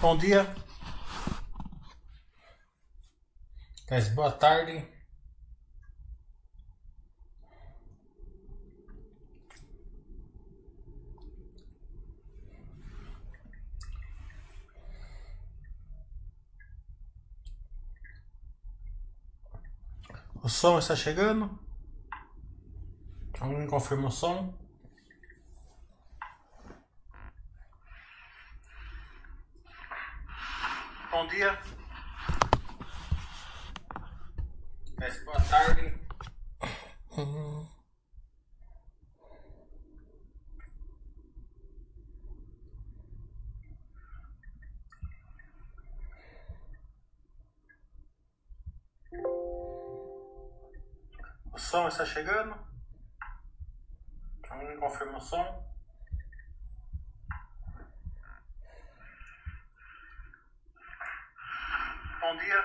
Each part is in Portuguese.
Bom dia. Guys, boa tarde. O som está chegando? Alguém confirma o som? Bom dia. Mas boa tarde. O som está chegando? Alguém confirma o som? Bom dia.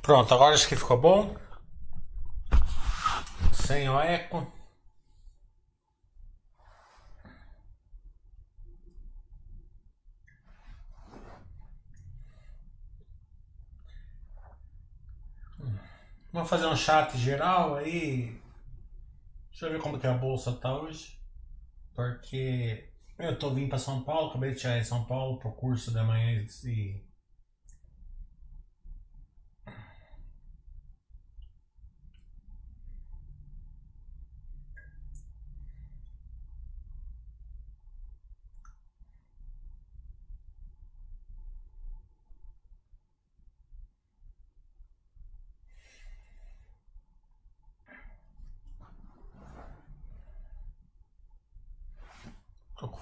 Pronto, agora acho que ficou bom. Sem o eco. Vamos fazer um chat geral aí. Deixa eu ver como que a bolsa tá hoje. Porque eu tô vindo para São Paulo, acabei de chegar em São Paulo pro curso da manhã e o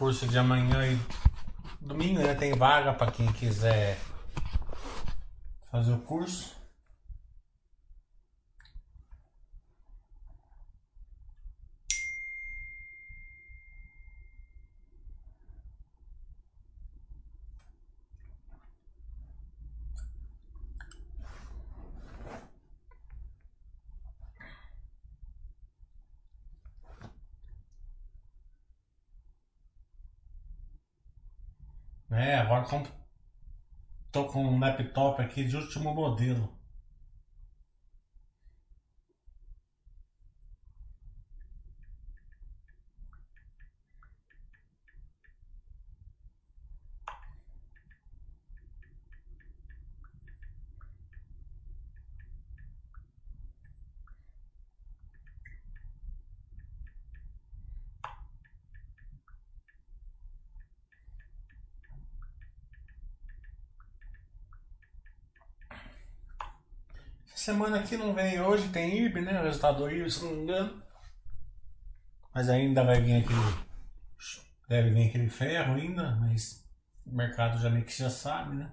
curso de amanhã e domingo ainda tem vaga para quem quiser fazer o curso. Agora com- tô com um laptop aqui de último modelo. Semana aqui não vem hoje, tem IB, né? O resultado do IB, se não me engano. Mas ainda vai vir aquele. Deve vir aquele ferro ainda, mas o mercado já meio que já sabe, né?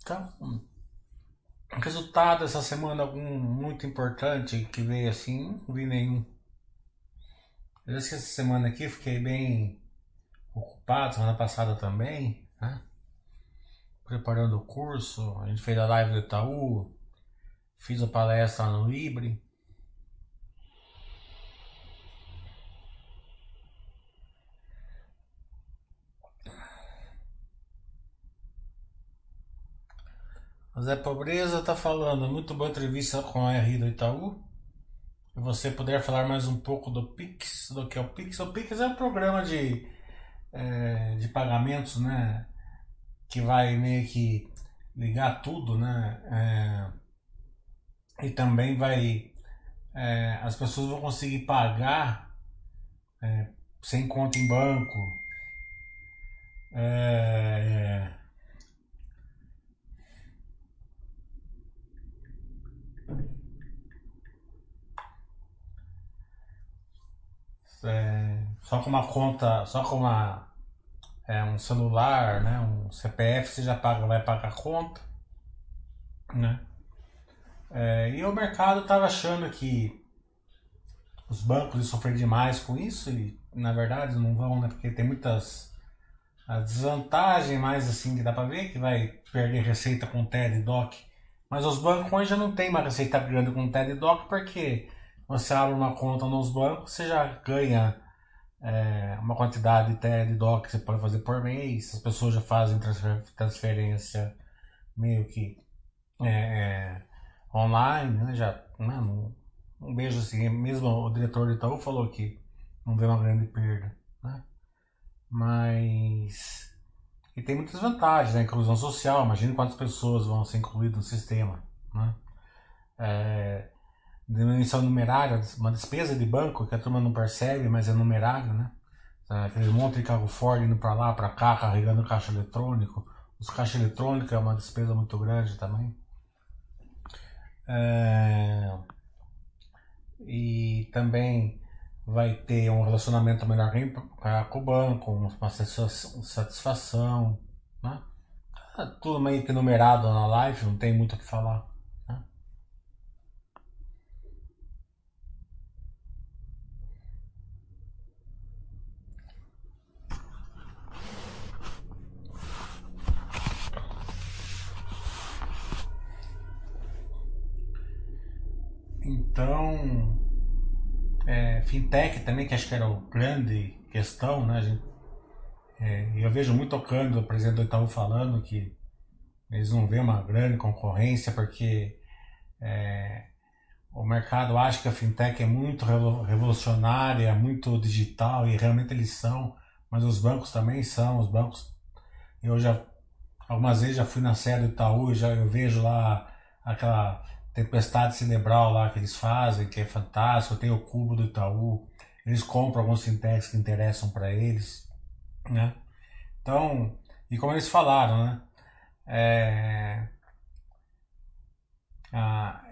Então, resultado essa semana algum muito importante que veio assim, não vi nenhum. Eu que essa semana aqui fiquei bem ocupado, semana passada também, né? Preparando o curso, a gente fez a live do Itaú, fiz a palestra no Libre. Zé Pobreza tá falando, muito boa entrevista com a RI do Itaú. Se você puder falar mais um pouco do Pix, do que é o Pix. O Pix é um programa de, é, de pagamentos, né? Que vai meio que ligar tudo, né? É, e também vai. é, as pessoas vão conseguir pagar é, sem conta em banco. É, é, só com uma conta, só com uma, é, um celular, né? Um CPF você já paga, vai pagar a conta, né? É, e o mercado estava achando que os bancos iam sofrer demais com isso e na verdade não vão, né? Porque tem muitas a desvantagem mais assim que dá para ver que vai perder receita com TED e DOC Mas os bancos hoje já não tem uma receita grande com TED Doc, porque você abre uma conta nos bancos, você já ganha é, uma quantidade de TED Doc que você pode fazer por mês, as pessoas já fazem transferência meio que é, é, online, né? Já, né? Um beijo assim, mesmo o diretor do Itaú falou que não vê uma grande perda, né? Mas e tem muitas vantagens, né? Inclusão social, imagine quantas pessoas vão ser incluídas no sistema, né? É, diminuição numerária, uma despesa de banco que a turma não percebe, mas é numerário, né? Aquele monte de carro Ford indo para lá, para cá, carregando caixa eletrônico. Os caixas eletrônicos é uma despesa muito grande também. É... E também vai ter um relacionamento melhor com o banco, uma satisfação, né? Tá tudo meio que numerado na live, não tem muito o que falar. Né? Então, é, fintech também, que acho que era o grande questão, né? Gente, é, eu vejo muito tocando o presidente do Itaú falando que eles não vêem uma grande concorrência porque é, o mercado acha que a fintech é muito revolucionária, muito digital e realmente eles são, mas os bancos também são. Os bancos, eu já algumas vezes já fui na sede do Itaú já eu vejo lá aquela tempestade cerebral lá que eles fazem, que é fantástico. Tem o cubo do Itaú. Eles compram alguns fintechs que interessam para eles, né? Então, e como eles falaram, né? É,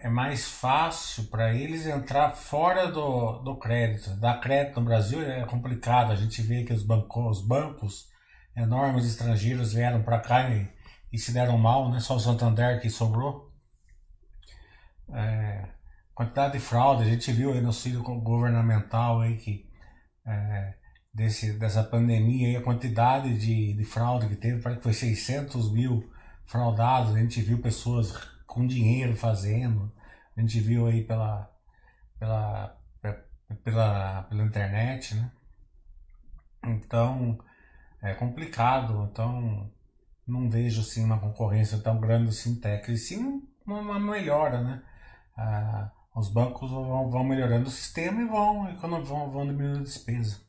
é mais fácil para eles entrar fora do, do crédito. Dar crédito no Brasil é complicado. A gente vê que os bancos, os bancos enormes estrangeiros vieram para cá e, e se deram mal, né? Só o Santander que sobrou é, quantidade de fraude, a gente viu aí no auxílio governamental aí que é, desse, dessa pandemia aí, a quantidade de, de fraude que teve, parece que foi 600 mil fraudados, a gente viu pessoas com dinheiro fazendo, a gente viu aí pela, pela, pela, pela internet, né? Então, é complicado, então não vejo assim uma concorrência tão grande do Sintec, e sim uma melhora, né? Ah, os bancos vão, vão, melhorando o sistema e vão, vão, vão diminuindo a despesa.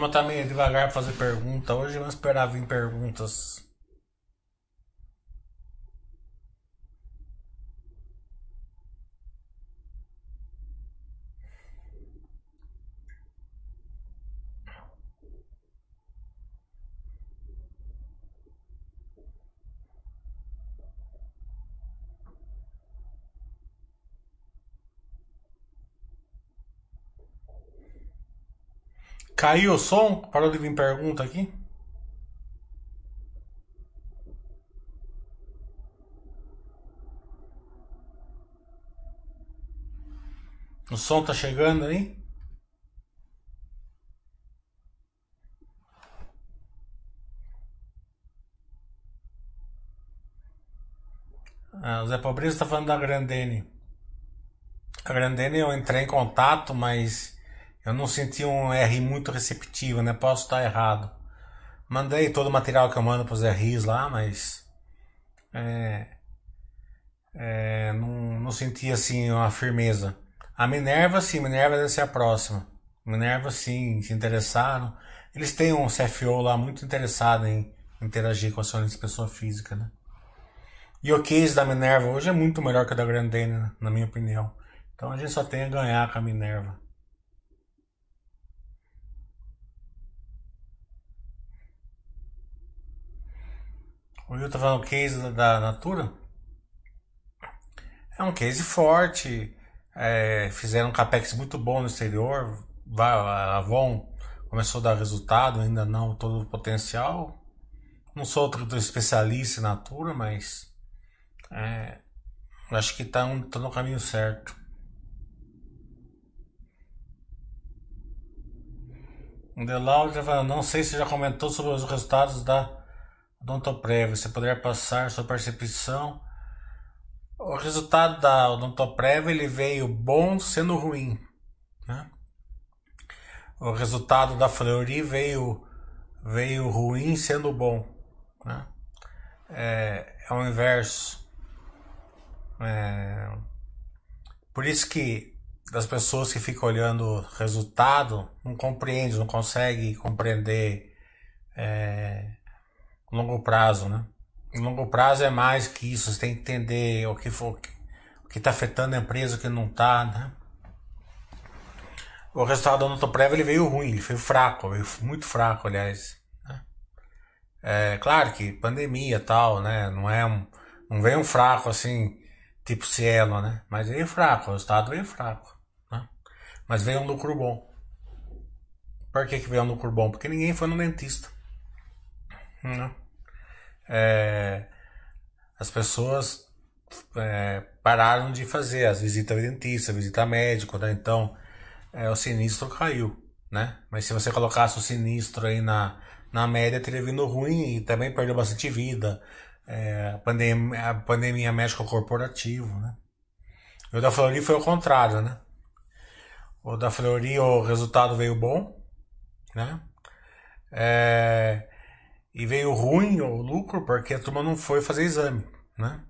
Turma tá meio devagar pra fazer pergunta. Hoje vamos esperar vir perguntas. Caiu o som? Parou de vir pergunta aqui? O som tá chegando aí? Ah, o Zé Pobreza tá falando da Grandene. A Grandene eu entrei em contato, mas eu não senti um R muito receptivo, né? Posso estar errado. Mandei todo o material que eu mando para os RIs lá, mas. É, é, não, não senti assim uma firmeza. A Minerva, sim, Minerva deve ser a próxima. Minerva, sim, se interessaram. Eles têm um CFO lá muito interessado em interagir com ações de pessoa física, né? E o case da Minerva hoje é muito melhor que o da Grandene, na minha opinião. Então a gente só tem a ganhar com a Minerva. O Will tá falando o case da Natura? é um case forte. É, fizeram um capex muito bom no exterior. A Avon começou a dar resultado, ainda não todo o potencial. Não sou outro especialista em Natura, mas é, acho que está tá no caminho certo. O Delaude não sei se já comentou sobre os resultados da Odontoprev. Você poderia passar sua percepção. O resultado da Odontoprev ele veio bom sendo ruim. Né? O resultado da Fleury veio, veio ruim sendo bom. Né? É, é o inverso. É, por isso que das pessoas que ficam olhando resultado não compreende, não consegue compreender é, longo prazo, né? longo prazo é mais que isso, você tem que entender o que for, o que está afetando a empresa, o que não está, né? O resultado do Notoprev ele veio ruim, ele veio fraco, veio muito fraco, aliás. Né? É claro que pandemia tal, né? Não é um, não veio um fraco assim, tipo Cielo, né? Mas veio fraco, o resultado veio fraco, né? Mas veio um lucro bom. Por que, que veio um lucro bom? Porque ninguém foi no dentista. Né? é, as pessoas é, pararam de fazer as visitas ao dentista, visita médico, né? Então é, o sinistro caiu, né? Mas se você colocasse o sinistro aí na, na média, teria vindo ruim e também perdeu bastante vida. É, a, pandemia, a pandemia médica corporativo, né? E o da Flori foi o contrário, né? O da Flori o resultado veio bom, né? É, e veio ruim o lucro porque a turma não foi fazer exame, né?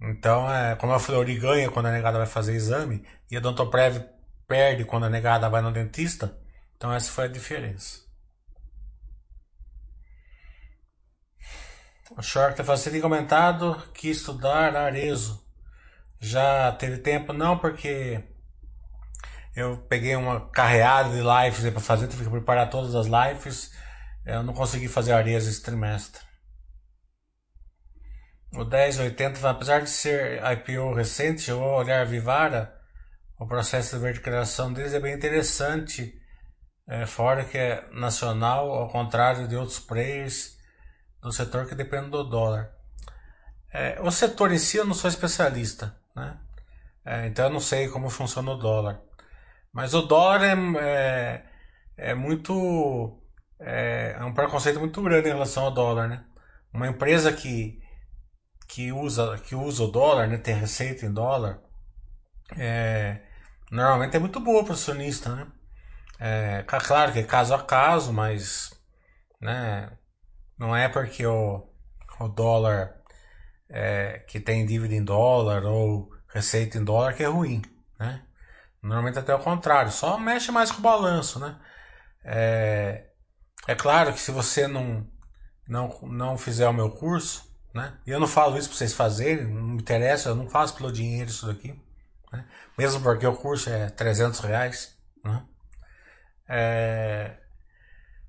Então, é, como a Fleury ganha quando a negada vai fazer exame e a Dontoprev perde quando a negada vai no dentista, então essa foi a diferença. O Short tá tem comentado que estudar Arezo já teve tempo? Não, porque eu peguei uma carreada de lives para fazer, tive que preparar todas as lives eu não consegui fazer areias esse trimestre. O 1080, apesar de ser IPO recente, chegou a olhar Vivara. O processo de verticalização deles é bem interessante, é, fora que é nacional, ao contrário de outros players do setor que dependem do dólar. É, o setor em si eu não sou especialista, né? É, então eu não sei como funciona o dólar. Mas o dólar é, é, é muito é, é um preconceito muito grande em relação ao dólar, né? Uma empresa que, que, usa, que usa o dólar, né, tem receita em dólar, é, normalmente é muito boa para o acionista, né? É, claro que é caso a caso, mas né, não é porque o, o dólar é, que tem dívida em dólar ou receita em dólar que é ruim, né? Normalmente até o contrário, só mexe mais com o balanço, né? É, é claro que se você não, não, não fizer o meu curso, né? E eu não falo isso para vocês fazerem, não me interessa, eu não faço pelo dinheiro isso daqui. Né? Mesmo porque o curso é 300 reais. Né? É,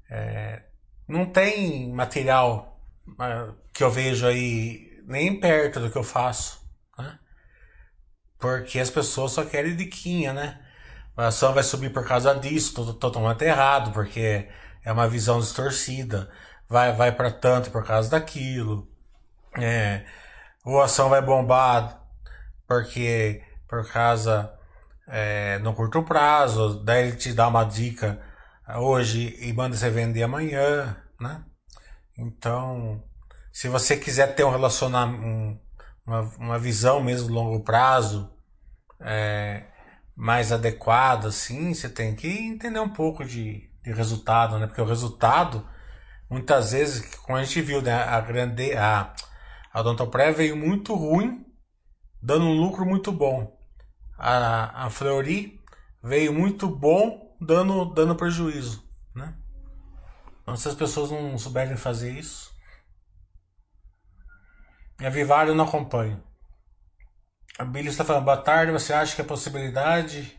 é, não tem material ah, que eu vejo aí nem perto do que eu faço. Né? Porque as pessoas só querem diquinha, né? A ação vai subir por causa disso, totalmente errado, porque é uma visão distorcida, vai, vai para tanto por causa daquilo, é, o ação vai bombar porque por causa é, no curto prazo, daí ele te dá uma dica hoje e manda você vender amanhã, né? Então, se você quiser ter um relacionamento, uma, uma visão mesmo longo prazo, é, mais adequada, assim, você tem que entender um pouco de de resultado, né? Porque o resultado, muitas vezes, como a gente viu, né? A grande, a, a Odontoprev veio muito ruim, dando um lucro muito bom. A, a Fleury veio muito bom, dando, dando prejuízo, né? Então, se as pessoas não souberem fazer isso, a Vivara eu não acompanho. A Billy está falando, boa tarde, você acha que a possibilidade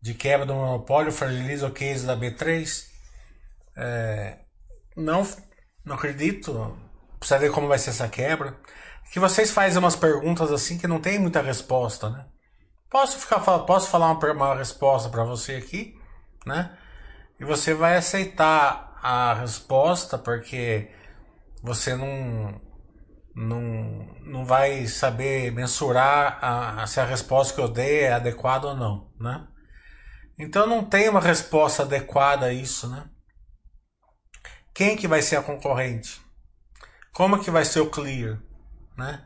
de quebra do monopólio fragiliza o case da B3? É, não, não acredito. Precisa ver como vai ser essa quebra. que vocês fazem umas perguntas assim que não tem muita resposta, né? Posso ficar posso falar uma, uma resposta para você aqui, né? E você vai aceitar a resposta porque você não não, não vai saber mensurar a, se a resposta que eu dei é adequada ou não, né? Então não tem uma resposta adequada a isso, né? Quem que vai ser a concorrente? Como que vai ser o clear, né?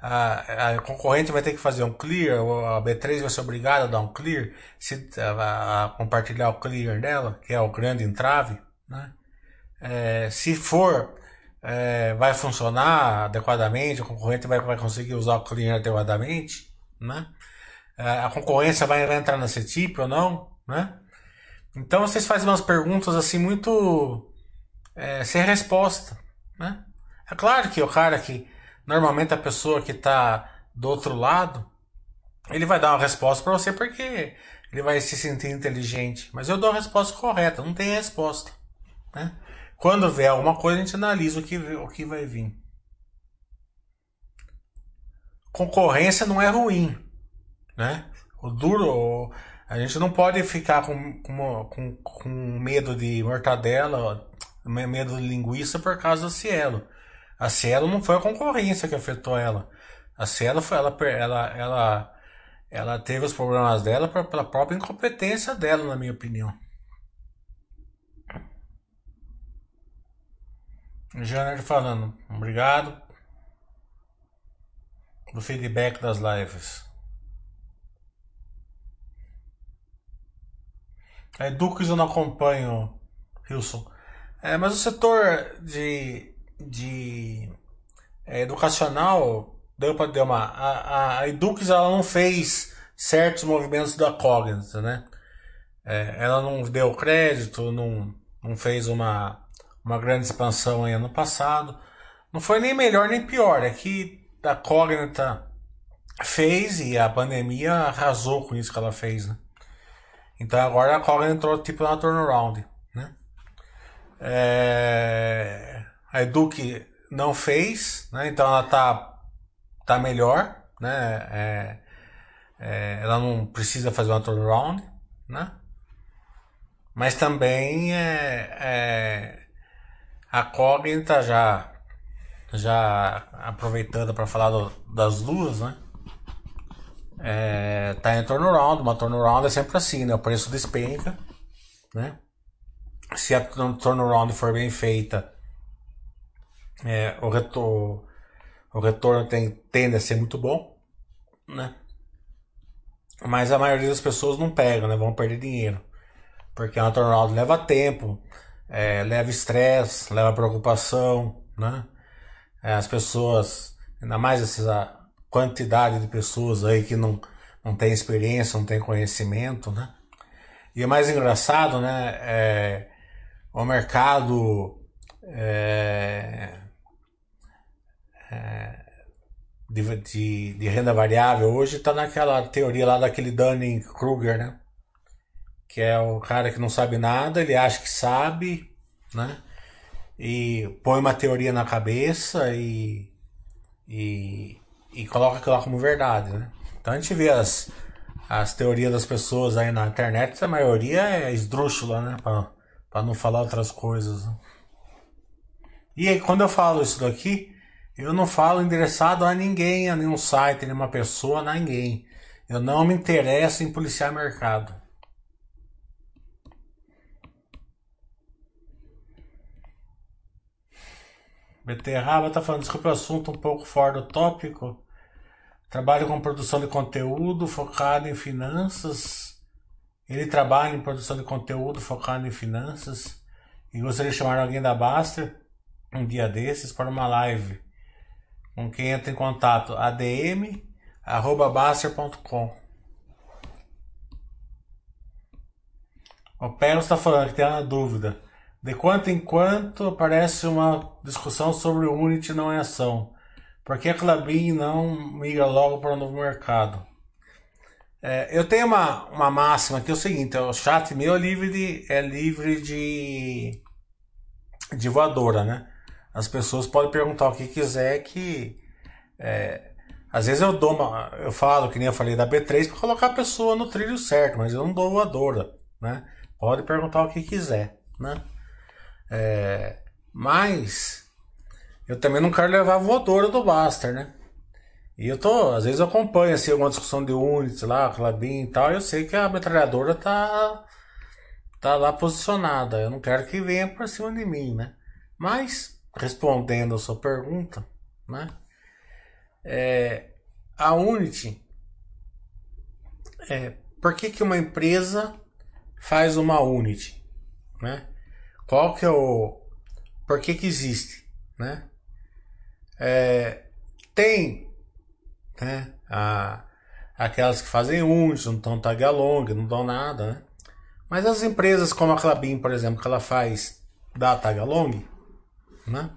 A, a concorrente vai ter que fazer um clear, a B3 vai ser obrigada a dar um clear, se, a, a compartilhar o clear dela, que é o grande entrave, né? É, se for é, vai funcionar adequadamente, a concorrente vai, vai conseguir usar o clean adequadamente, né? É, a concorrência vai, vai entrar nesse tipo ou não, né? Então vocês fazem umas perguntas assim muito é, sem resposta, né? É claro que o cara que normalmente a pessoa que está do outro lado ele vai dar uma resposta para você porque ele vai se sentir inteligente, mas eu dou a resposta correta, não tem resposta, né? Quando vier alguma coisa, a gente analisa o que, o que vai vir. Concorrência não é ruim, né? O duro, a gente não pode ficar com, com, com, com medo de mortadela, medo de linguiça por causa da Cielo. A Cielo não foi a concorrência que afetou ela. A Cielo foi ela, ela, ela, ela teve os problemas dela pela própria incompetência dela, na minha opinião. Janer falando, obrigado pelo feedback das lives. A Eduques eu não acompanho, Wilson. É, mas o setor de, de é, educacional deu para dar uma. A, a Eduques ela não fez certos movimentos da Cognita, né? É, ela não deu crédito, não, não fez uma uma grande expansão aí ano passado. Não foi nem melhor nem pior, é que a Cognita fez e a pandemia arrasou com isso que ela fez, né? Então agora a Cognita entrou tipo na turnaround, né? É... A Eduque não fez, né? Então ela tá, tá melhor, né? É... É... Ela não precisa fazer uma turnaround, né? Mas também é, é a Cognita já, já aproveitando para falar do, das duas, né? É, tá em turnaround, uma turnaround é sempre assim, né? O preço despenca, né? Se a turnaround for bem feita, é, o, retorno, o retorno tem, tende a ser muito bom, né? Mas a maioria das pessoas não pega, né? Vão perder dinheiro. Porque uma turnaround leva tempo, é, leva estresse, leva preocupação, né? É, as pessoas, ainda mais essa quantidade de pessoas aí que não, não tem experiência, não tem conhecimento, né? E o mais engraçado, né? É, o mercado é, é, de, de, de, renda variável hoje está naquela teoria lá daquele Dunning-Kruger, né? que é o cara que não sabe nada, ele acha que sabe, né? E põe uma teoria na cabeça e, e, e coloca aquilo lá como verdade, né? Então a gente vê as, as teorias das pessoas aí na internet, a maioria é esdrúxula, né? Para não falar outras coisas. Né? E aí, quando eu falo isso daqui, eu não falo endereçado a ninguém, a nenhum site, nenhuma pessoa, a ninguém. Eu não me interesso em policiar mercado. Beterraba tá falando, desculpa o assunto um pouco fora do tópico. Trabalho com produção de conteúdo focado em finanças. Ele trabalha em produção de conteúdo focado em finanças. E gostaria de chamar alguém da Baster um dia desses para uma live. Com quem entra em contato adm@baster.com. O Pelos está falando que tem uma dúvida. De quanto em quanto aparece uma discussão sobre o Unity não é ação. Por que a Clabin não migra logo para o novo mercado? É, eu tenho uma, uma máxima que é o seguinte: o chat meu é livre de, é livre de, de voadora, né? As pessoas podem perguntar o que quiser que É, às vezes eu dou uma, eu falo, que nem eu falei da B3, para colocar a pessoa no trilho certo, mas eu não dou voadora, né? Pode perguntar o que quiser, né? É, mas eu também não quero levar a voadora do Baster, né? E eu tô, às vezes eu acompanho assim alguma discussão de Unity lá, Clabin e tal, e eu sei que a metralhadora tá tá lá posicionada. Eu não quero que venha por cima de mim, né? Mas respondendo a sua pergunta, né? É, a Unity, é, por que, que uma empresa faz uma Unity? Né? Qual que é o. Por que, que existe? Né? É, tem né, a, aquelas que fazem Unity, não dão tag along, não dão nada. Né? Mas as empresas como a Clabin, por exemplo, que ela faz da tag along, né?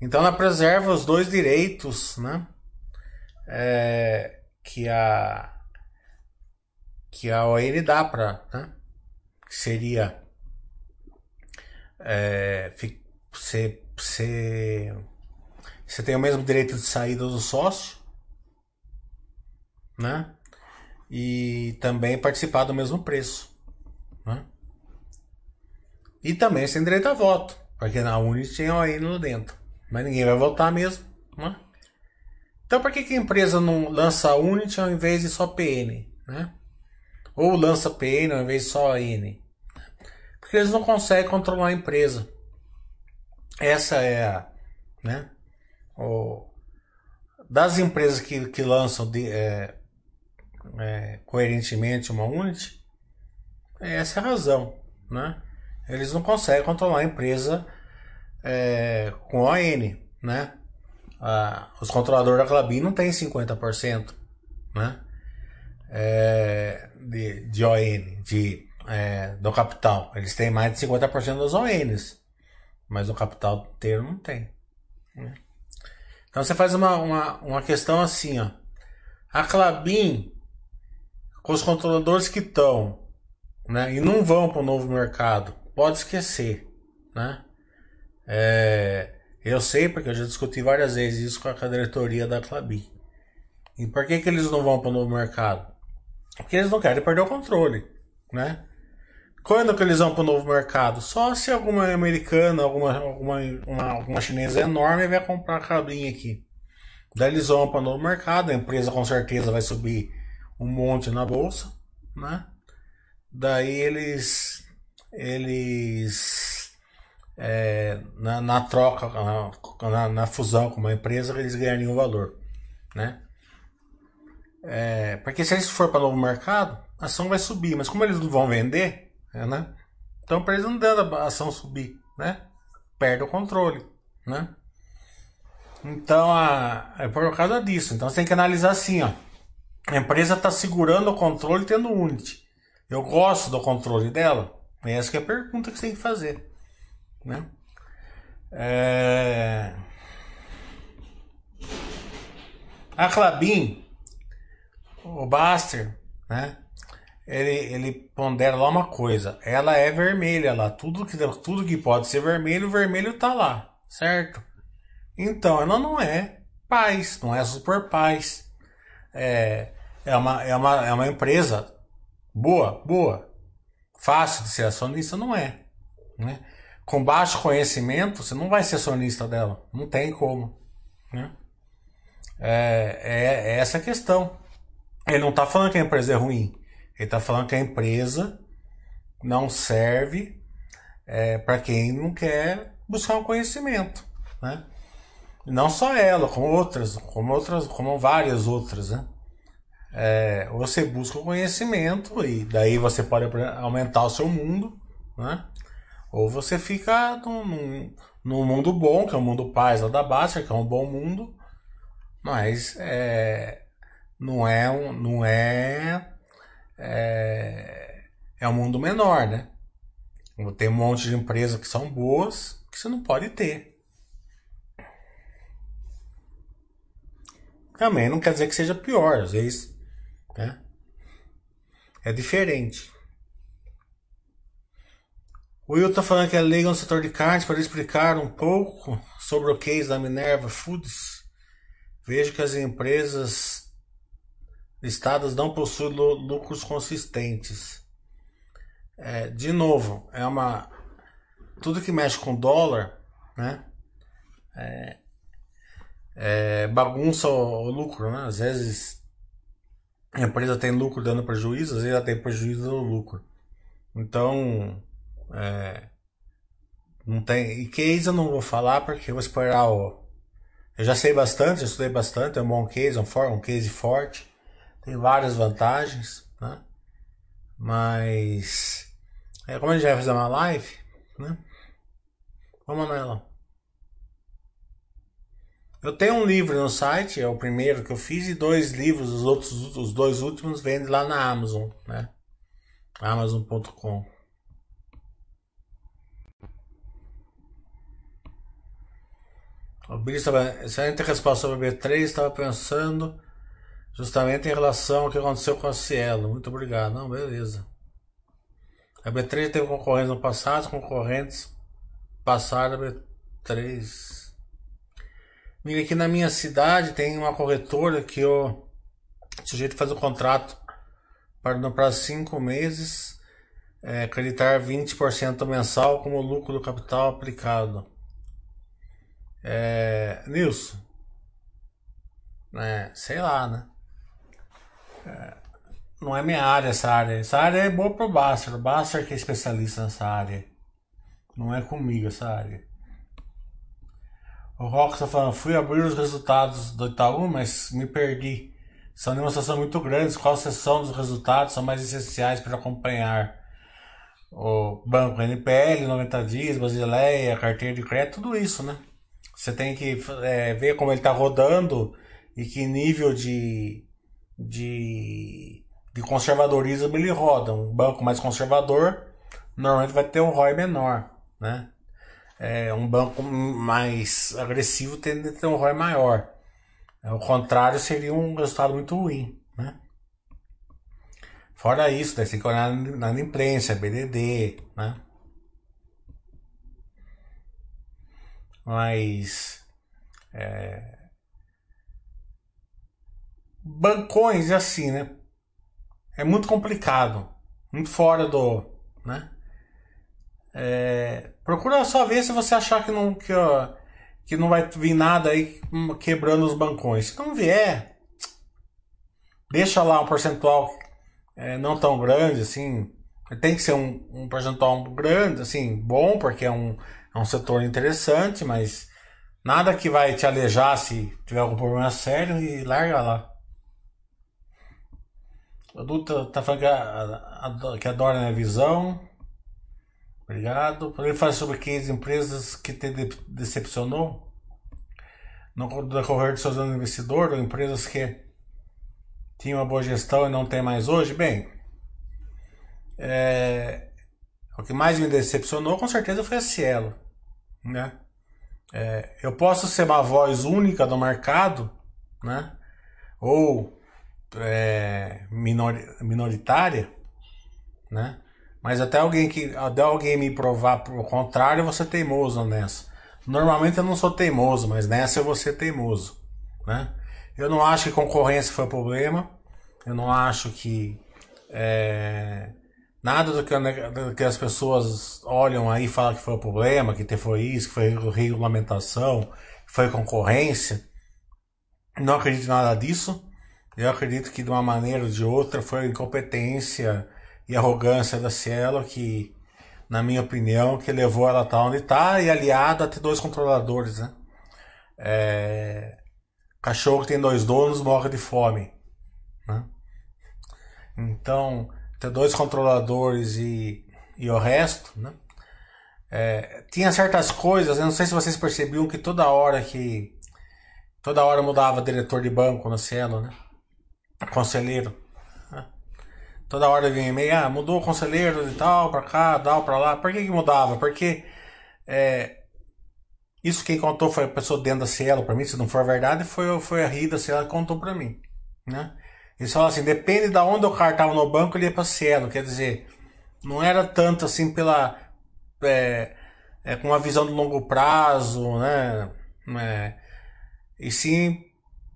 então ela preserva os dois direitos né? é, que a que a ON dá para, né? seria é, você, você, você tem o mesmo direito de saída do sócio, né? E também participar do mesmo preço, né? E também sem direito a voto, porque na Unity tem ON lá dentro, mas ninguém vai votar mesmo, né? Então por que, que a empresa não lança Unity ao invés de só PN? Né? Ou lança PN ao invés de só N? Porque eles não conseguem controlar a empresa. Essa é a. Né? O, das empresas que, que lançam de, é, é, coerentemente uma Unity, essa é a razão. Né? Eles não conseguem controlar a empresa é, com ON. Né? ah, os controladores da Clabin não tem 50% né? É, de, de ON, de, é, do capital. Eles têm mais de 50% das ONs, mas o capital inteiro não tem. Né? Então você faz uma, uma, uma questão assim, ó. A Clabin, com os controladores que estão, né, e não vão para o novo mercado, pode esquecer, né? É, eu sei porque eu já discuti várias vezes isso com a diretoria da Clabi. E por que, que eles não vão para o novo mercado? Porque eles não querem perder o controle, né? Quando que eles vão para o novo mercado? Só se alguma americana, alguma, alguma, uma, alguma chinesa enorme vai comprar a cabrinha aqui. Daí eles vão para o novo mercado, a empresa com certeza vai subir um monte na bolsa, né? Daí eles eles é, na, na, troca, na, na, fusão com uma empresa, eles ganhariam valor. Né? É, porque se eles for para novo mercado, a ação vai subir, mas como eles não vão vender, é, né? então para eles não dando a ação subir, né? perde o controle. Né? Então a, é por causa disso. Então você tem que analisar assim: ó, a empresa está segurando o controle tendo Unity. Eu gosto do controle dela? Essa é a pergunta que você tem que fazer. Né? É... A Clabin, o Baster, né? Ele, ele pondera lá uma coisa. Ela é vermelha lá. Tudo que, tudo que pode ser vermelho, vermelho tá lá. Certo? Então, ela não é paz, não é super paz. É, é, uma, é, uma, é uma empresa boa, boa. Fácil de ser acionista, não é. Né? com baixo conhecimento, você não vai ser acionista dela. Não tem como. Né? É, é, é essa a questão. Ele não está falando que a empresa é ruim. Ele está falando que a empresa não serve é, para quem não quer buscar um conhecimento. Né? Não só ela, como outras, como outras, como várias outras. Né? É, você busca o conhecimento e daí você pode aumentar o seu mundo. Né? Ou você fica num, num, num mundo bom, que é o mundo paz lá da Baixa, que é um bom mundo, mas é, não é não é, é, é um mundo menor, né? Tem um monte de empresas que são boas que você não pode ter. Também não quer dizer que seja pior, às vezes, né? É diferente. O Will está falando que é leigo no setor de carnes para explicar um pouco sobre o case da Minerva Foods. vejo que as empresas listadas não possuem lucros consistentes. É, de novo, é uma tudo que mexe com dólar, né? É, é, bagunça o, o, lucro, né? Às vezes a empresa tem lucro dando prejuízo, às vezes ela tem prejuízo dando lucro. Então, é, não tem. E case eu não vou falar porque eu vou esperar o. Eu já sei bastante, já estudei bastante, é um bom case, um, for, um case forte, tem várias vantagens, né? Mas. É, como a gente vai fazer uma live, né? Vamos nela. Eu tenho um livro no site, é o primeiro que eu fiz, e dois livros, os outros, os dois últimos vendem lá na Amazon, né? Amazon.com. O Billy estava. Excelente resposta sobre a B3, estava pensando justamente em relação ao que aconteceu com a Cielo. Muito obrigado. Não, beleza. A B3 teve concorrentes no passado, concorrentes passaram a B3. Amiga, aqui na minha cidade tem uma corretora que o sujeito faz o contrato para de cinco meses é, acreditar 20% mensal como lucro do capital aplicado. É, Nilson, é, sei lá, né? É, não é minha área essa área. Essa área é boa pro Baster. O Baster que é especialista nessa área. Não é comigo essa área. O Rock está falando, fui abrir os resultados do Itaú, mas me perdi. São demonstrações muito grandes. Qual seção dos resultados são mais essenciais para acompanhar? O banco NPL, 90 dias, Basileia, carteira de crédito, tudo isso, né? Você tem que é, ver como ele está rodando e que nível de, de, de conservadorismo ele roda. Um banco mais conservador normalmente vai ter um ROI menor, né? é, um banco mais agressivo tende a ter um ROI maior. O contrário seria um resultado muito ruim. Né? Fora isso, tem que olhar na imprensa, BDD, né? Mas é, bancões é assim, né? É muito complicado, muito fora do, né? É, procura só ver se você achar que não, que, ó, que não vai vir nada aí quebrando os bancões. Se não vier, deixa lá um percentual é, não tão grande, assim. Tem que ser um, um percentual grande, assim, bom, porque é um, é um setor interessante, mas nada que vai te alejar se tiver algum problema sério e larga lá. O adulto tá falando que, a, a, que adora a minha visão. Obrigado. Poderia falar sobre 15 empresas que te decepcionou no decorrer de seus anos de investidor ou empresas que tinham uma boa gestão e não tem mais hoje? Bem, é, o que mais me decepcionou com certeza foi a Cielo. Né? É, eu posso ser uma voz única do mercado, né? ou é, minor, minoritária, né? Mas até alguém que até alguém me provar o contrário, você teimoso nessa. Normalmente eu não sou teimoso, mas nessa eu vou ser teimoso, né? Eu não acho que concorrência foi problema. Eu não acho que é, nada do que, do que, as pessoas olham aí e falam que foi o problema, que foi isso, que foi regulamentação, que foi concorrência. Não acredito em nada disso. Eu acredito que de uma maneira ou de outra foi incompetência e arrogância da Cielo que, na minha opinião, que levou ela a onde está e aliado a ter dois controladores, né? É... Cachorro que tem dois donos morre de fome, né? Então, ter dois controladores e, e o resto, né? É, tinha certas coisas, eu não sei se vocês percebiam que toda hora que toda hora mudava diretor de banco no Cielo, né? Conselheiro. Toda hora vinha e-mail, ah, mudou o conselheiro e tal, pra cá, tal, pra lá. Por que, que mudava? Porque é, isso quem contou foi a pessoa dentro da Cielo pra mim, se não for verdade, foi, foi a Rida Cielo que contou pra mim. Né? Eles falam assim, depende de onde o cara tava no banco, ele ia pra Cielo. Quer dizer, não era tanto assim pela. É, é, com uma visão de longo prazo, né? É, e sim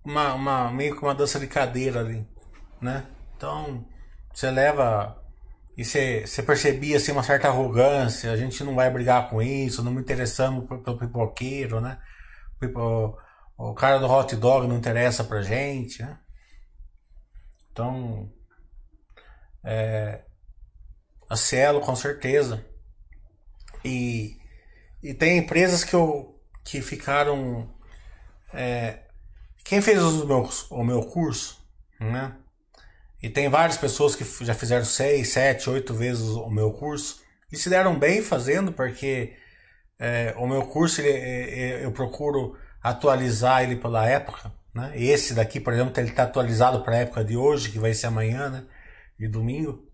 uma, uma, meio que uma dança de cadeira ali, né? Então, você leva e você, você percebia assim, uma certa arrogância, a gente não vai brigar com isso, não me interessamos pelo pipoqueiro, né? O, o cara do hot dog não interessa pra gente, né? Então, é, a Cielo com certeza. E, e tem empresas que, eu, que ficaram. É, quem fez os meus, o meu curso, né? E tem várias pessoas que já fizeram seis, sete, oito vezes o meu curso e se deram bem fazendo, porque é, o meu curso ele, é, é, eu procuro atualizar ele pela época. Né? Esse daqui, por exemplo, ele está atualizado para a época de hoje, que vai ser amanhã, né? de domingo.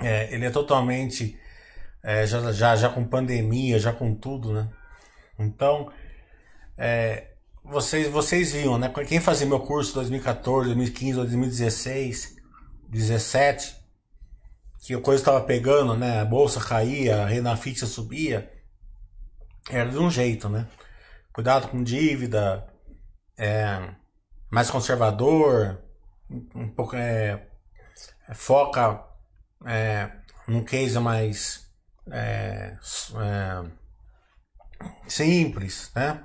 É, ele é totalmente é, já, já, já com pandemia, já com tudo, né? Então, é, vocês, vocês viam, né? Quem fazia meu curso 2014, 2015, 2016, 17, que a coisa estava pegando, né? A bolsa caía, a fixa subia, era de um jeito, né? Cuidado com dívida, é, mais conservador, um pouco é, foca é, num case mais é, é, simples, né?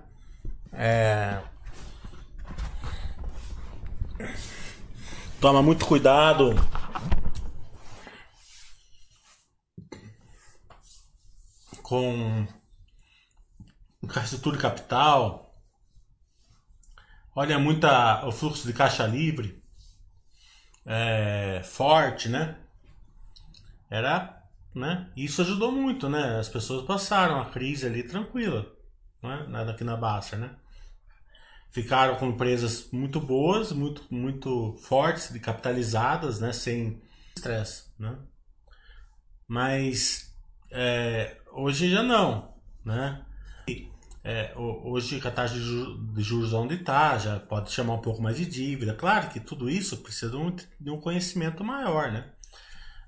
É, toma muito cuidado com de capital. Olha muita o fluxo de caixa livre é, forte, né? Era, né? Isso ajudou muito, né? As pessoas passaram a crise ali tranquila, né? Aqui na Baster, né? Ficaram com empresas muito boas, muito, muito fortes, capitalizadas, né? Sem estresse, né? Mas é, hoje já não, né? É, hoje a taxa de juros onde está, já pode chamar um pouco mais de dívida. Claro que tudo isso precisa de um, de um conhecimento maior, né?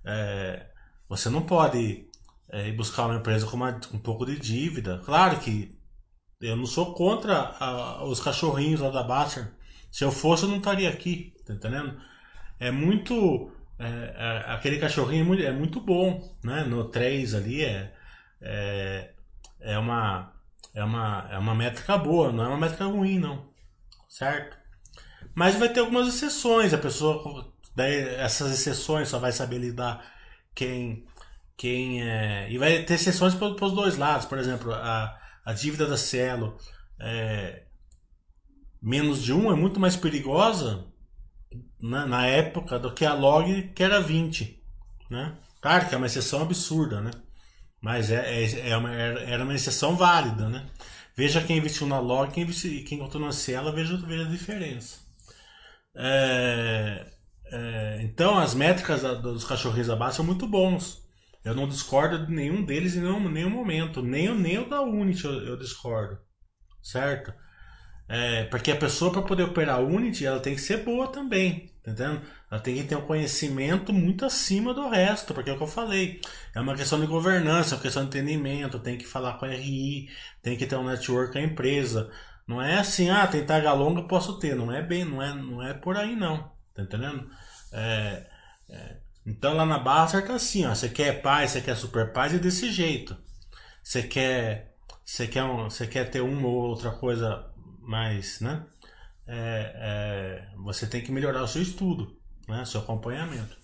É, você não pode é, ir buscar uma empresa com, uma, com um pouco de dívida. Claro que eu não sou contra a, os cachorrinhos lá da Baster. Se eu fosse, eu não estaria aqui, tá entendendo? É muito. É, é, aquele cachorrinho é muito, é muito, bom, né? No 3 ali é, é, é uma é uma, é uma métrica boa, não é uma métrica ruim, não. Certo? Mas vai ter algumas exceções, a pessoa. Daí, essas exceções só vai saber lidar quem. quem é, e vai ter exceções para os dois lados. Por exemplo, a, a dívida da Cielo é, menos de 1 é muito mais perigosa né, na época do que a log que era 20. Né? Claro que é uma exceção absurda, né? Mas é, é, é uma, era uma exceção válida, né? Veja quem investiu na log quem, investiu, quem investiu na Cielo, veja, veja a diferença. É, é, então, as métricas dos cachorrinhos da são muito bons. Eu não discordo de nenhum deles em nenhum, nenhum momento. Nem, nem o da Unity eu, eu discordo. Certo? É, porque a pessoa, para poder operar a Unity, ela tem que ser boa também. Entendendo? Ela tem que ter um conhecimento muito acima do resto, porque é o que eu falei. É uma questão de governança, é uma questão de entendimento, tem que falar com a RI, tem que ter um network com a empresa. Não é assim, ah, tem taga longa, posso ter. Não é bem, não é, não é por aí não. Tá entendendo? É, é, então lá na Basta tá assim, ó. Você quer paz, você quer super paz, é desse jeito. Você quer, você quer, um, você quer ter uma ou outra coisa mais, né? É, é, você tem que melhorar o seu estudo né, seu acompanhamento.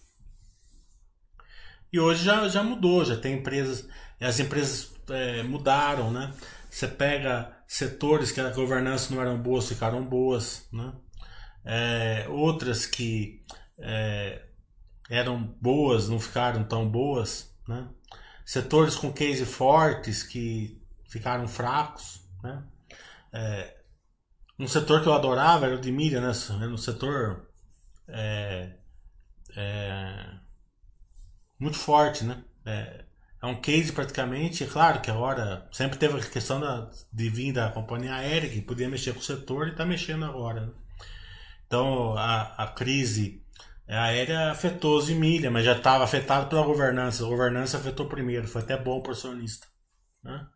E hoje já, já mudou, já tem empresas, as empresas é, mudaram, né? Você pega setores que a governança não eram boas, ficaram boas, né? É, outras que é, eram boas, não ficaram tão boas, né? Setores com case fortes que ficaram fracos, né? É, um setor que eu adorava era o de mídia, né? No setor é, é, muito forte, né? É, é, um case praticamente, é claro que agora sempre teve a questão da, de vir da companhia aérea, que podia mexer com o setor e está mexendo agora. Né? Então a, a crise aérea afetou os milha, mas já estava afetado pela governança. A governança afetou primeiro, foi até bom para. Né?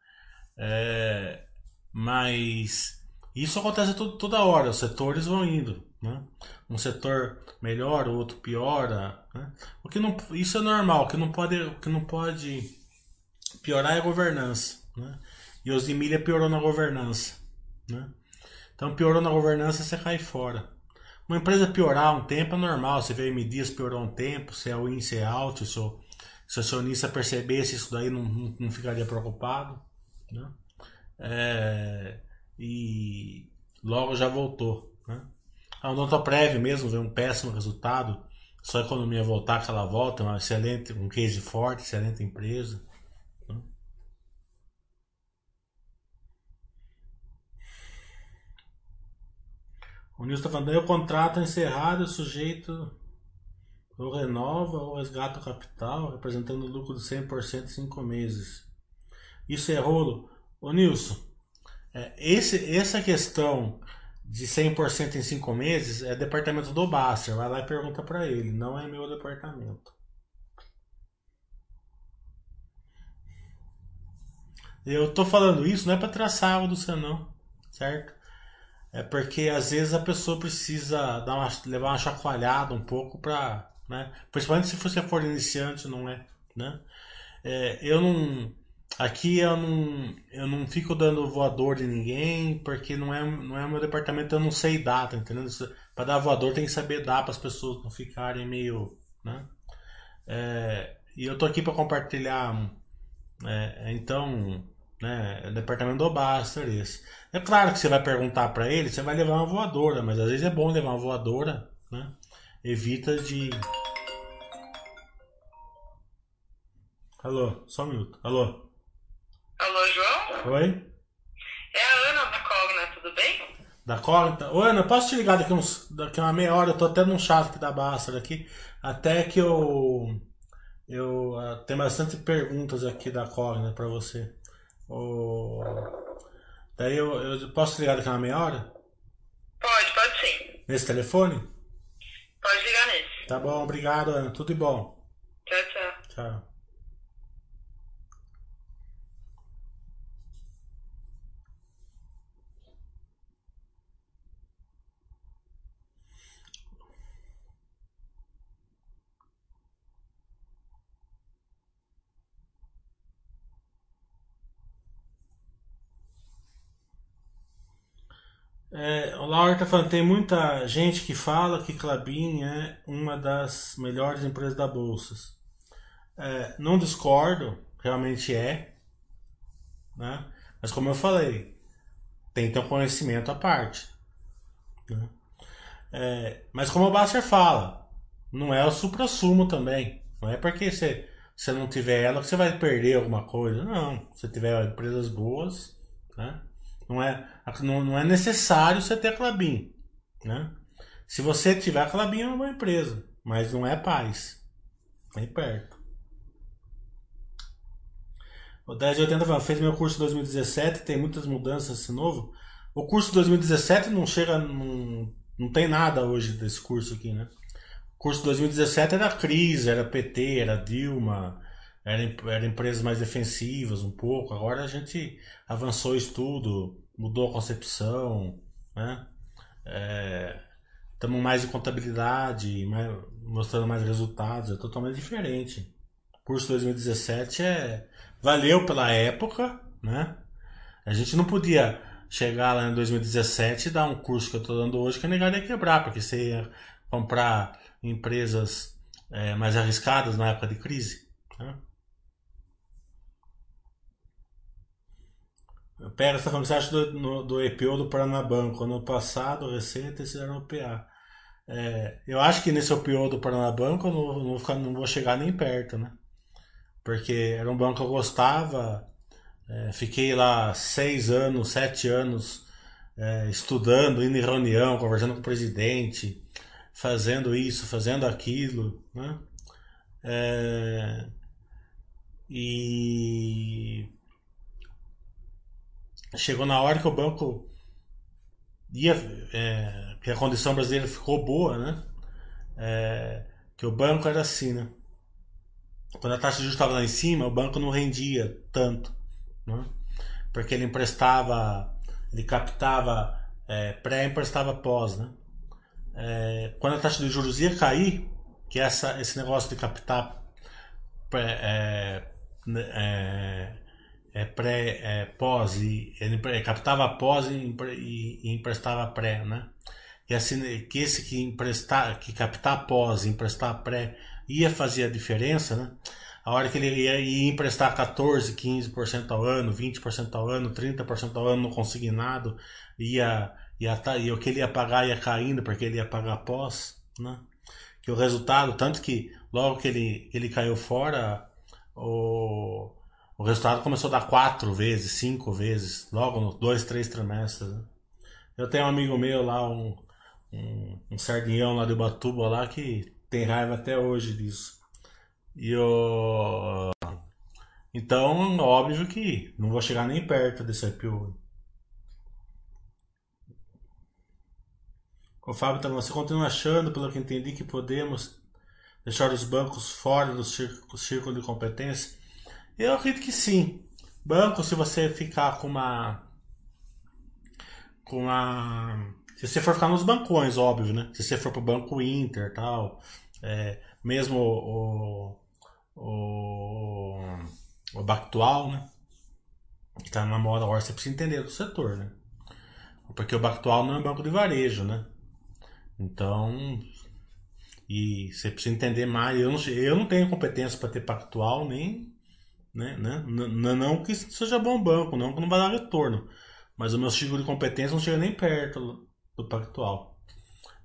É, mas Isso acontece tudo, toda hora, os setores vão indo. Né? Um setor melhora, o outro piora. Né? O que não, isso é normal, o que não pode, o que não pode piorar é a governança. Né? E os Emília piorou na governança. Né? Então piorou na governança, você cai fora. Uma empresa piorar um tempo é normal. Vê a Dias piorou um tempo, se é o índice é alto, se o, se o acionista percebesse isso daí, não, não, não ficaria preocupado. Né? É, e logo já voltou. Né? A Odontoprev mesmo veio um péssimo resultado. Só a economia voltar que ela volta, uma excelente, um case forte, excelente empresa. O Nilson está falando, o contrato é encerrado, o sujeito ou renova ou resgata o capital, representando lucro de 100% em 5 meses. Isso é rolo. Ô Nilson, é, esse, essa questão de 100% em 5 meses é departamento do Baster. Vai lá e pergunta para ele, não é meu departamento. Eu tô falando isso não é para traçar o do seu não, certo? É porque às vezes a pessoa precisa dar uma, levar uma chacoalhada um pouco para, né? Principalmente se você for iniciante, não é, né? É, eu não aqui eu não eu não fico dando voador de ninguém porque não é não é meu departamento, eu não sei dar, tá entendendo? Para dar voador tem que saber dar para as pessoas não ficarem meio, né? É, e eu tô aqui para compartilhar, é, então né? É departamento do Baster esse. É claro que você vai perguntar para ele, você vai levar uma voadora, mas às vezes é bom levar uma voadora, né? Evita de. Alô, só um minuto. Alô. Alô, João? Oi? É a Ana da Cogna, tudo bem? Da Cogna? Ô, Ana, posso te ligar daqui, uns, daqui uma meia hora? Eu tô até num chato aqui da Baster aqui. Até que eu. Eu uh, tenho bastante perguntas aqui da Cogna para você. Daí eu, eu posso ligar daqui a meia hora? Pode, pode sim. Nesse telefone? Pode ligar nesse. Tá bom, obrigado, Ana. Tudo de bom. Tchau, tchau. Tchau. É, o Laura tá falando, tem muita gente que fala que Clabin é uma das melhores empresas da Bolsa. É, não discordo, realmente é. Né? Mas como eu falei, tem que ter um conhecimento à parte. Né? É, mas como o Basser fala, não é o supra-sumo também. Não é porque você, você não tiver ela que você vai perder alguma coisa. Não. Se tiver empresas boas, né? Não é, não, não é necessário você ter Clabin. Né? Se você tiver Clabin, é uma boa empresa. Mas não é paz. Nem perto. O 1080 fala, fez meu curso em 2017, tem muitas mudanças esse novo. O curso de 2017 não chega. Não, não tem nada hoje desse curso aqui, né? O curso de 2017 era crise, era PT, era Dilma, era, era empresas mais defensivas um pouco. Agora a gente avançou o estudo, mudou a concepção, né? Estamos é, mais em contabilidade, mais, mostrando mais resultados, é totalmente diferente. O curso 2017 é, valeu pela época, né? A gente não podia chegar lá em 2017 e dar um curso que eu estou dando hoje que a negada ia quebrar, porque você ia comprar empresas é, mais arriscadas na época de crise. Né? Pera, você está falando você acha do, do EPO do Paranabanco? Ano passado, recente, eles fizeram o PA. É, eu acho que nesse OPO do Paranabanco eu não, não, vou não vou chegar nem perto, né? Porque era um banco que eu gostava. É, fiquei lá seis anos, sete anos é, estudando, indo em reunião, conversando com o presidente, fazendo isso, fazendo aquilo, né? É, e chegou na hora que o banco ia. É, que a condição brasileira ficou boa, né? É, que o banco era assim, né? Quando a taxa de juros estava lá em cima, o banco não rendia tanto, né? Porque ele emprestava, ele captava é, pré emprestava pós, né? É, quando a taxa de juros ia cair, que essa, esse negócio de captar é, é, é, pré, é, pós e ele captava pós e, e, e, emprestava pré, né? E assim, que esse que emprestar, que captar pós e emprestar pré ia fazer a diferença, né? A hora que ele ia, ia emprestar 14, 15% ao ano, 20% ao ano, 30% ao ano no consignado, ia, ia tá, e o que ele ia pagar ia caindo porque ele ia pagar pós, né? Que o resultado, tanto que logo que ele, ele caiu fora, o, o resultado começou a dar quatro vezes, cinco vezes, logo nos dois, três trimestres. Né? Eu tenho um amigo meu lá, um, um, um sardinhão lá de Batuba lá, que tem raiva até hoje disso. E o. Então, óbvio que não vou chegar nem perto desse IPO. O Fábio, então, você continua achando, pelo que entendi, que podemos deixar os bancos fora do círculo de competência? Eu acredito que sim. Banco, se você ficar com uma. Com uma. Se você for ficar nos bancões, óbvio, né? Se você for pro Banco Inter tal. É, mesmo o. O. O Bactual, né? Que tá na moda agora, você precisa entender do setor, né? Porque o Bactual não é um banco de varejo, né? Então. E você precisa entender mais. Eu não, eu não tenho competência para ter Pactual, nem né? né? Não, que seja bom banco, não que não vai dar retorno. Mas o meu ciclo de competência não chega nem perto do Pactual.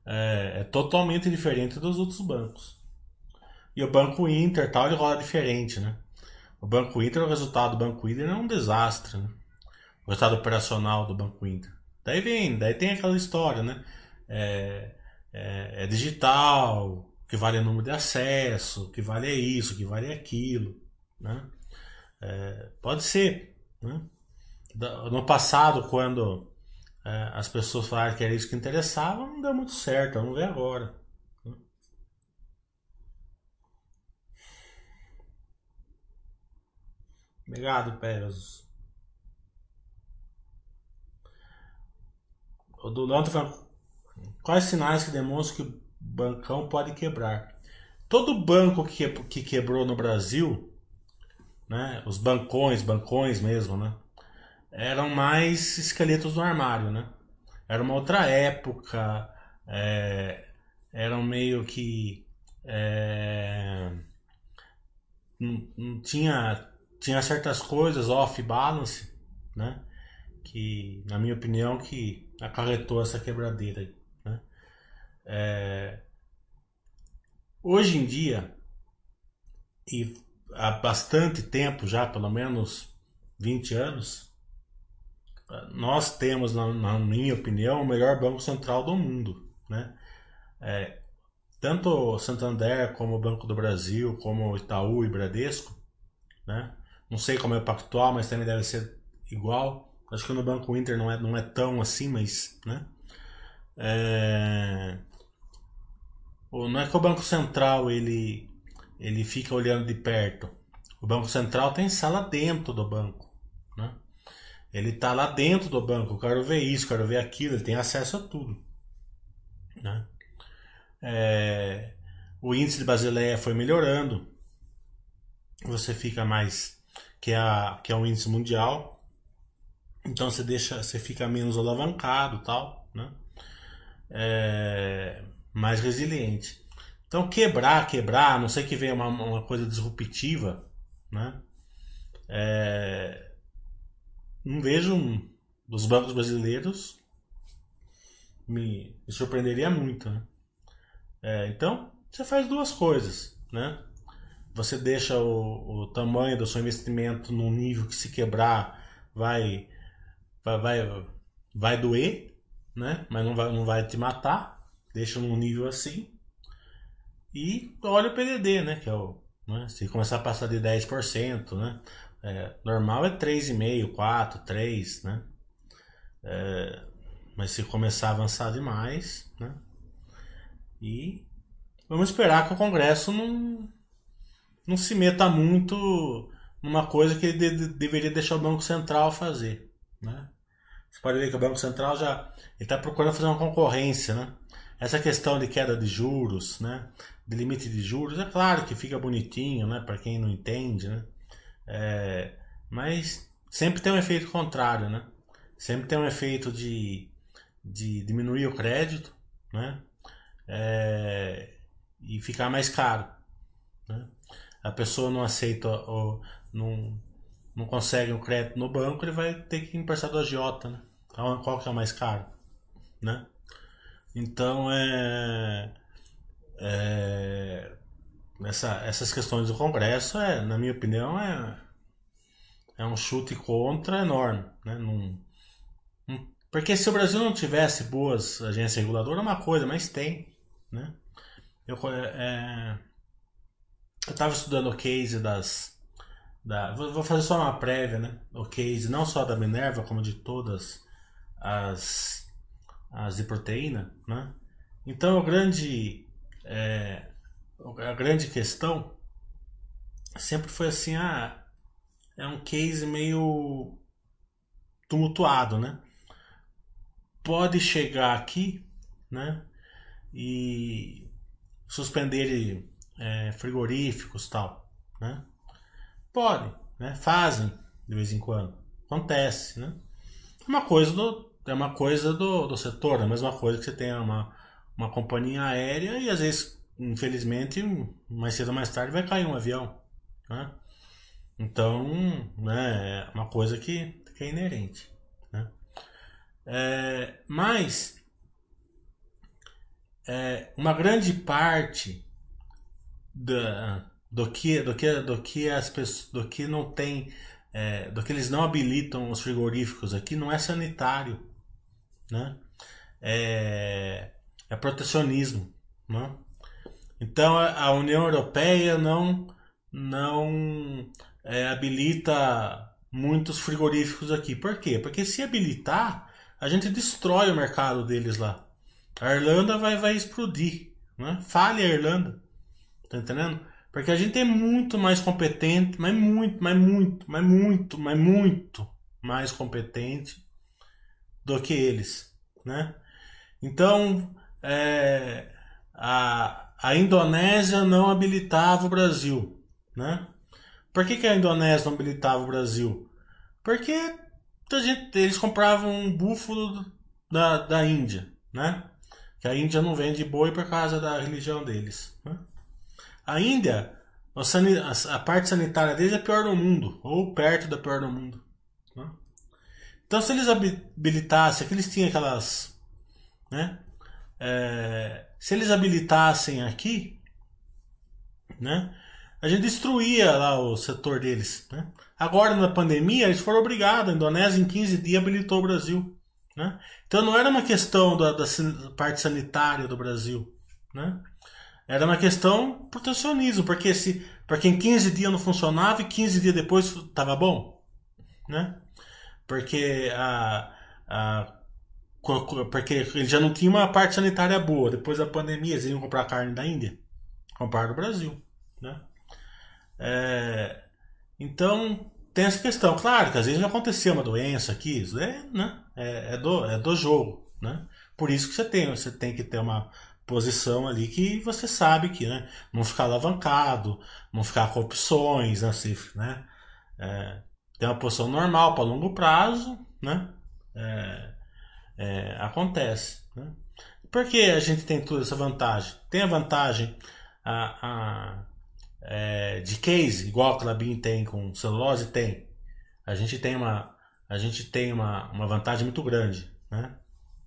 É, é totalmente diferente dos outros bancos. E o Banco Inter tal, ele roda diferente, né? O Banco Inter, o resultado do Banco Inter é um desastre, né? O resultado operacional do Banco Inter. Daí vem, daí tem aquela história, né? É, é, é digital, que vale o número de acesso, que vale isso, que vale aquilo, né? É, pode ser. Né? No passado, quando é, as pessoas falaram que era isso que interessava, não deu muito certo. Vamos ver agora. Né? Obrigado, Pegasus. O do Leandro falando, quais sinais que demonstram que o bancão pode quebrar? Todo banco que, que quebrou no Brasil né? Os bancões, bancões mesmo, né? Eram mais esqueletos do armário, né? Era uma outra época, é, eram meio que é, não, não, tinha tinha certas coisas off balance, né? Que na minha opinião que acarretou essa quebradeira, né? É, hoje em dia e há bastante tempo já, pelo menos 20 anos, nós temos, na, na minha opinião, o melhor banco central do mundo. Né? É, tanto o Santander como o Banco do Brasil, como o Itaú e Bradesco, né? não sei como é o Pactual, mas também deve ser igual. Acho que no Banco Inter não é, não é tão assim, mas. Né? É... Não é que o Banco Central ele ele fica olhando de perto. O Banco Central tem sala dentro do banco. Né? Ele está lá dentro do banco. Eu quero ver isso, quero ver aquilo. Ele tem acesso a tudo. Né? É, o índice de Basileia foi melhorando. Você fica mais. Que é, a, que é um índice mundial. Então você deixa. Você fica menos alavancado tal. Né? É, mais resiliente. Então quebrar, quebrar, a não sei que venha uma, uma coisa disruptiva, né? É, não vejo um, dos bancos brasileiros me, me surpreenderia muito, né? É, então você faz duas coisas, né? Você deixa o, o tamanho do seu investimento num nível que se quebrar vai vai vai, vai doer, né? Mas não vai, não vai te matar. Deixa num nível assim e olha o PDD, né? Que é o, né? Se começar a passar de 10%, né? É, normal é 3,5%, 4%, 3%, né? É, mas se começar a avançar demais, né? E vamos esperar que o Congresso não, não se meta muito numa coisa que ele de, deveria deixar o Banco Central fazer, né? você pode ver que o Banco Central já está procurando fazer uma concorrência, né? Essa questão de queda de juros, né? De limite de juros, é claro que fica bonitinho, né? Para quem não entende, né? É, mas sempre tem um efeito contrário, né? Sempre tem um efeito de, de diminuir o crédito, né? É, e ficar mais caro. Né? A pessoa não aceita ou não, não consegue um crédito no banco, ele vai ter que emprestar do agiota, né? Então, qual que é o mais caro, né? Então, é, é essa, essas questões do Congresso, é, na minha opinião, é, é um chute contra enorme, né? Num, porque se o Brasil não tivesse boas agências reguladoras, é uma coisa, mas tem, né? Eu é, estava estudando o case das. Da, vou fazer só uma prévia, né? O case não só da Minerva, como de todas as, de proteína, né? Então, o grande, é, a grande questão sempre foi assim: ah, é um case meio tumultuado, né? Pode chegar aqui, né? E suspender é, frigoríficos tal, né? Pode, né? Fazem de vez em quando, acontece, né? Uma coisa do é uma coisa do, do setor, é a mesma coisa que você tem uma, uma companhia aérea e às vezes, infelizmente, mais cedo ou mais tarde vai cair um avião, né? Então, né, é uma coisa que, que é inerente, né? É, mas é, uma grande parte da, do que do que do que as pessoas do que não tem é, do que eles não habilitam os frigoríficos aqui não é sanitário né? É, é protecionismo né? então a União Europeia não não é, habilita muitos frigoríficos aqui. Por quê? Porque se habilitar a gente destrói o mercado deles lá. A Irlanda vai vai explodir né? Fale a Irlanda Tá entendendo? Porque a gente é muito mais competente, mas muito, mas muito, mas muito, mas muito mais competente do que eles, né? Então, é, a, a Indonésia não habilitava o Brasil, né? Por que, que a Indonésia não habilitava o Brasil? Porque a gente, eles compravam um búfalo da, da Índia, né? Que a Índia não vende boi por causa da religião deles, né? A Índia, a parte sanitária deles é pior do mundo, ou perto da pior do mundo. Então, se eles habilitassem, que eles tinham aquelas. Né? É, se eles habilitassem aqui, né? a gente destruía lá o setor deles. Né? Agora, na pandemia, eles foram obrigados. A Indonésia, em 15 dias, habilitou o Brasil. Né? Então, não era uma questão da, da parte sanitária do Brasil. Né? Era uma questão protecionismo, porque se porque em 15 dias não funcionava e 15 dias depois estava bom, né? Porque a, a porque ele já não tinha uma parte sanitária boa. Depois da pandemia, eles iam comprar carne da Índia, comprar do Brasil, né? É, então tem essa questão, claro que às vezes já aconteceu uma doença aqui, isso é, né? É, é, do, é do jogo, né? Por isso que você tem, você tem que ter uma posição ali que você sabe que né, não ficar alavancado, não ficar com opções, né, né é, tem uma posição normal para longo prazo, né, é, é, acontece. Né? Por que a gente tem toda essa vantagem? Tem a vantagem a, a é, de case, igual a Clabin tem com celulose, tem. A gente tem uma, a gente tem uma, uma vantagem muito grande, né?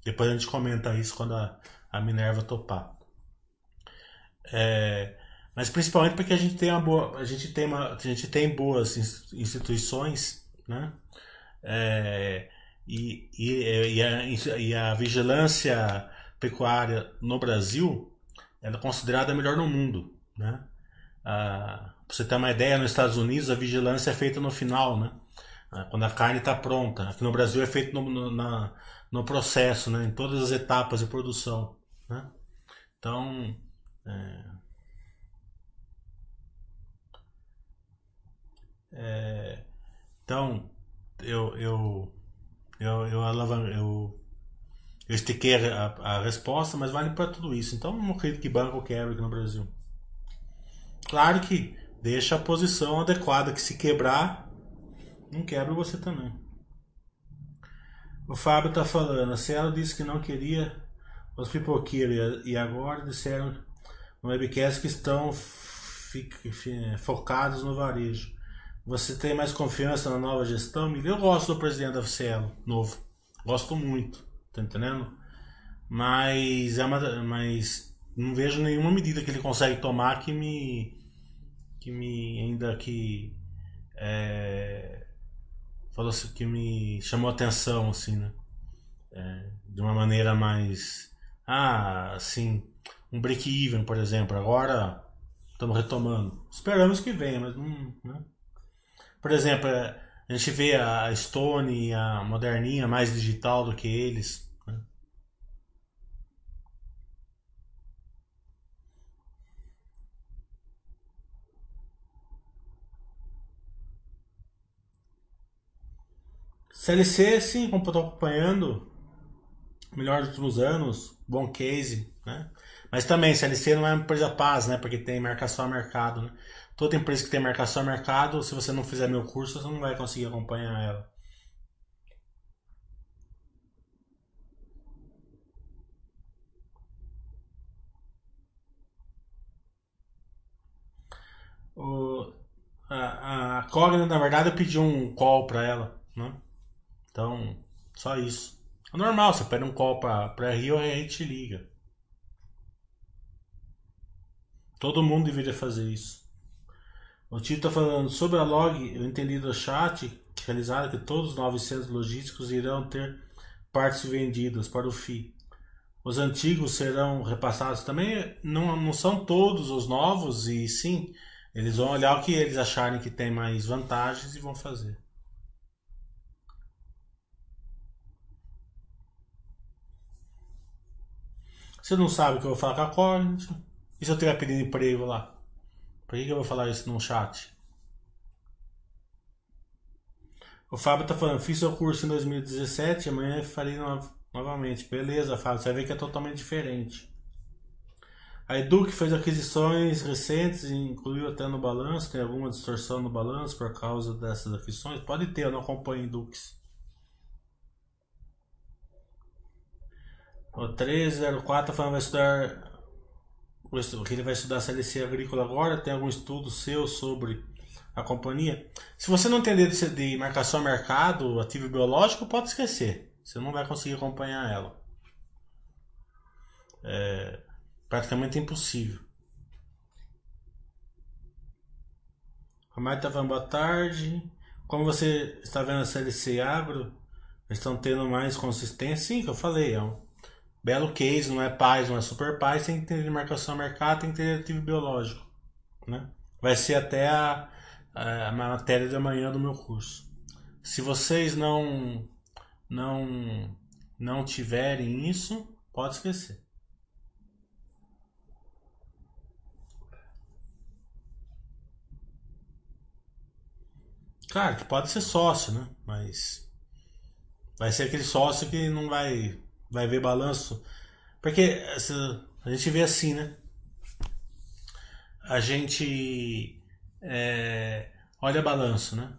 Depois a gente comenta isso quando a, a Minerva topar. É, mas principalmente porque a gente tem uma boa, a gente tem uma, a gente tem boas instituições, né? É, e, e, e, a, e a vigilância pecuária no Brasil ela é considerada a melhor no mundo, né? Pra você ter uma ideia, nos Estados Unidos a vigilância é feita no final, né? Ah, quando a carne está pronta. Aqui no Brasil é feito no, no, na, no processo, né? em todas as etapas de produção. Né? Então, é, é, então eu, eu, Eu, eu, eu, eu estiquei a, a, resposta, mas vale para tudo isso. Então não acredito que banco quebra aqui no Brasil. Claro que deixa a posição adequada, que se quebrar, não quebra você também. O Fábio tá falando, a Cielo disse que não queria os pipoqueiros e agora disseram no webcast que estão focados no varejo. Você tem mais confiança na nova gestão? Eu gosto do presidente da Cielo, novo. Gosto muito, tá entendendo? Mas é uma, mas não vejo nenhuma medida que ele consegue tomar que me que me ainda que é, falou assim, que me chamou atenção assim, né? É, de uma maneira mais ah, assim, um break-even, por exemplo. Agora estamos retomando. Esperamos que venha, mas não, né? Por exemplo, a gente vê a Stone a Moderninha mais digital do que eles. né? CLC, sim, como eu estou acompanhando, melhor dos últimos anos, bom case, né? Mas também, CLC não é uma empresa paz, né? Porque tem marcação a mercado, né? Toda empresa que tem marcação a mercado, se você não fizer meu curso, você não vai conseguir acompanhar ela. O, a, a Cogna, na verdade, eu pedi um call pra ela, né? Então, só isso. É normal, você pede um call pra, pra Rio e a gente liga. Todo mundo deveria fazer isso. O Tito tá falando sobre a log, eu entendi do chat realizado que todos os 900 logísticos irão ter partes vendidas para o FI. Os antigos serão repassados também. Não, não são todos os novos, e sim, eles vão olhar o que eles acharem que tem mais vantagens e vão fazer. Você não sabe o que eu vou falar com a Corinthians? E se eu tiver pedindo emprego lá? Por que, que eu vou falar isso num chat? O Fábio tá falando, fiz seu curso em 2017, amanhã farei no- novamente. Beleza, Fábio, você ver que é totalmente diferente. A Edu que fez aquisições recentes incluiu até no balanço, tem alguma distorção no balanço por causa dessas aquisições? Pode ter, eu não acompanho Edux. O 1304 tá falando vai estudar que ele vai estudar CLC agrícola agora, tem algum estudo seu sobre a companhia? Se você não entender de, marcação a mercado, ativo biológico, pode esquecer. Você não vai conseguir acompanhar ela. É praticamente impossível. Romário falando boa tarde. Como você está vendo a CLC Agro? Estão tendo mais consistência? Sim, que eu falei. É um belo case, não é paz, não é super paz. Tem que ter de marcação a mercado, tem que ter ativo biológico. Né? Vai ser até a, a matéria de amanhã do meu curso. Se vocês não não não tiverem isso, pode esquecer. Claro que pode ser sócio, né? Mas vai ser aquele sócio que não vai vai ver balanço, porque essa- a gente vê assim, né? A gente é, olha balanço, né?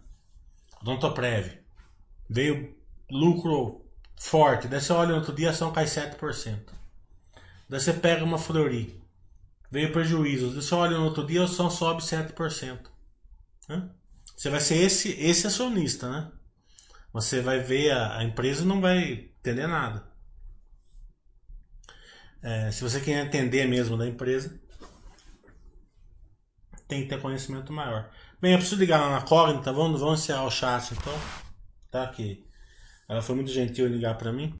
Odontoprev veio lucro forte, daí você olha outro dia a ação cai 7%. Daí você pega uma Fleury, veio prejuízo, daí você olha no outro dia a ação sobe 7%. né? Você vai ser esse, esse acionista, né? Você vai ver a, a empresa não vai entender nada. É, se você quer entender mesmo da empresa, tem que ter conhecimento maior. Bem, eu preciso ligar lá na Cognita, vamos, vamos encerrar o chat então. Tá aqui. Ela foi muito gentil em ligar para mim.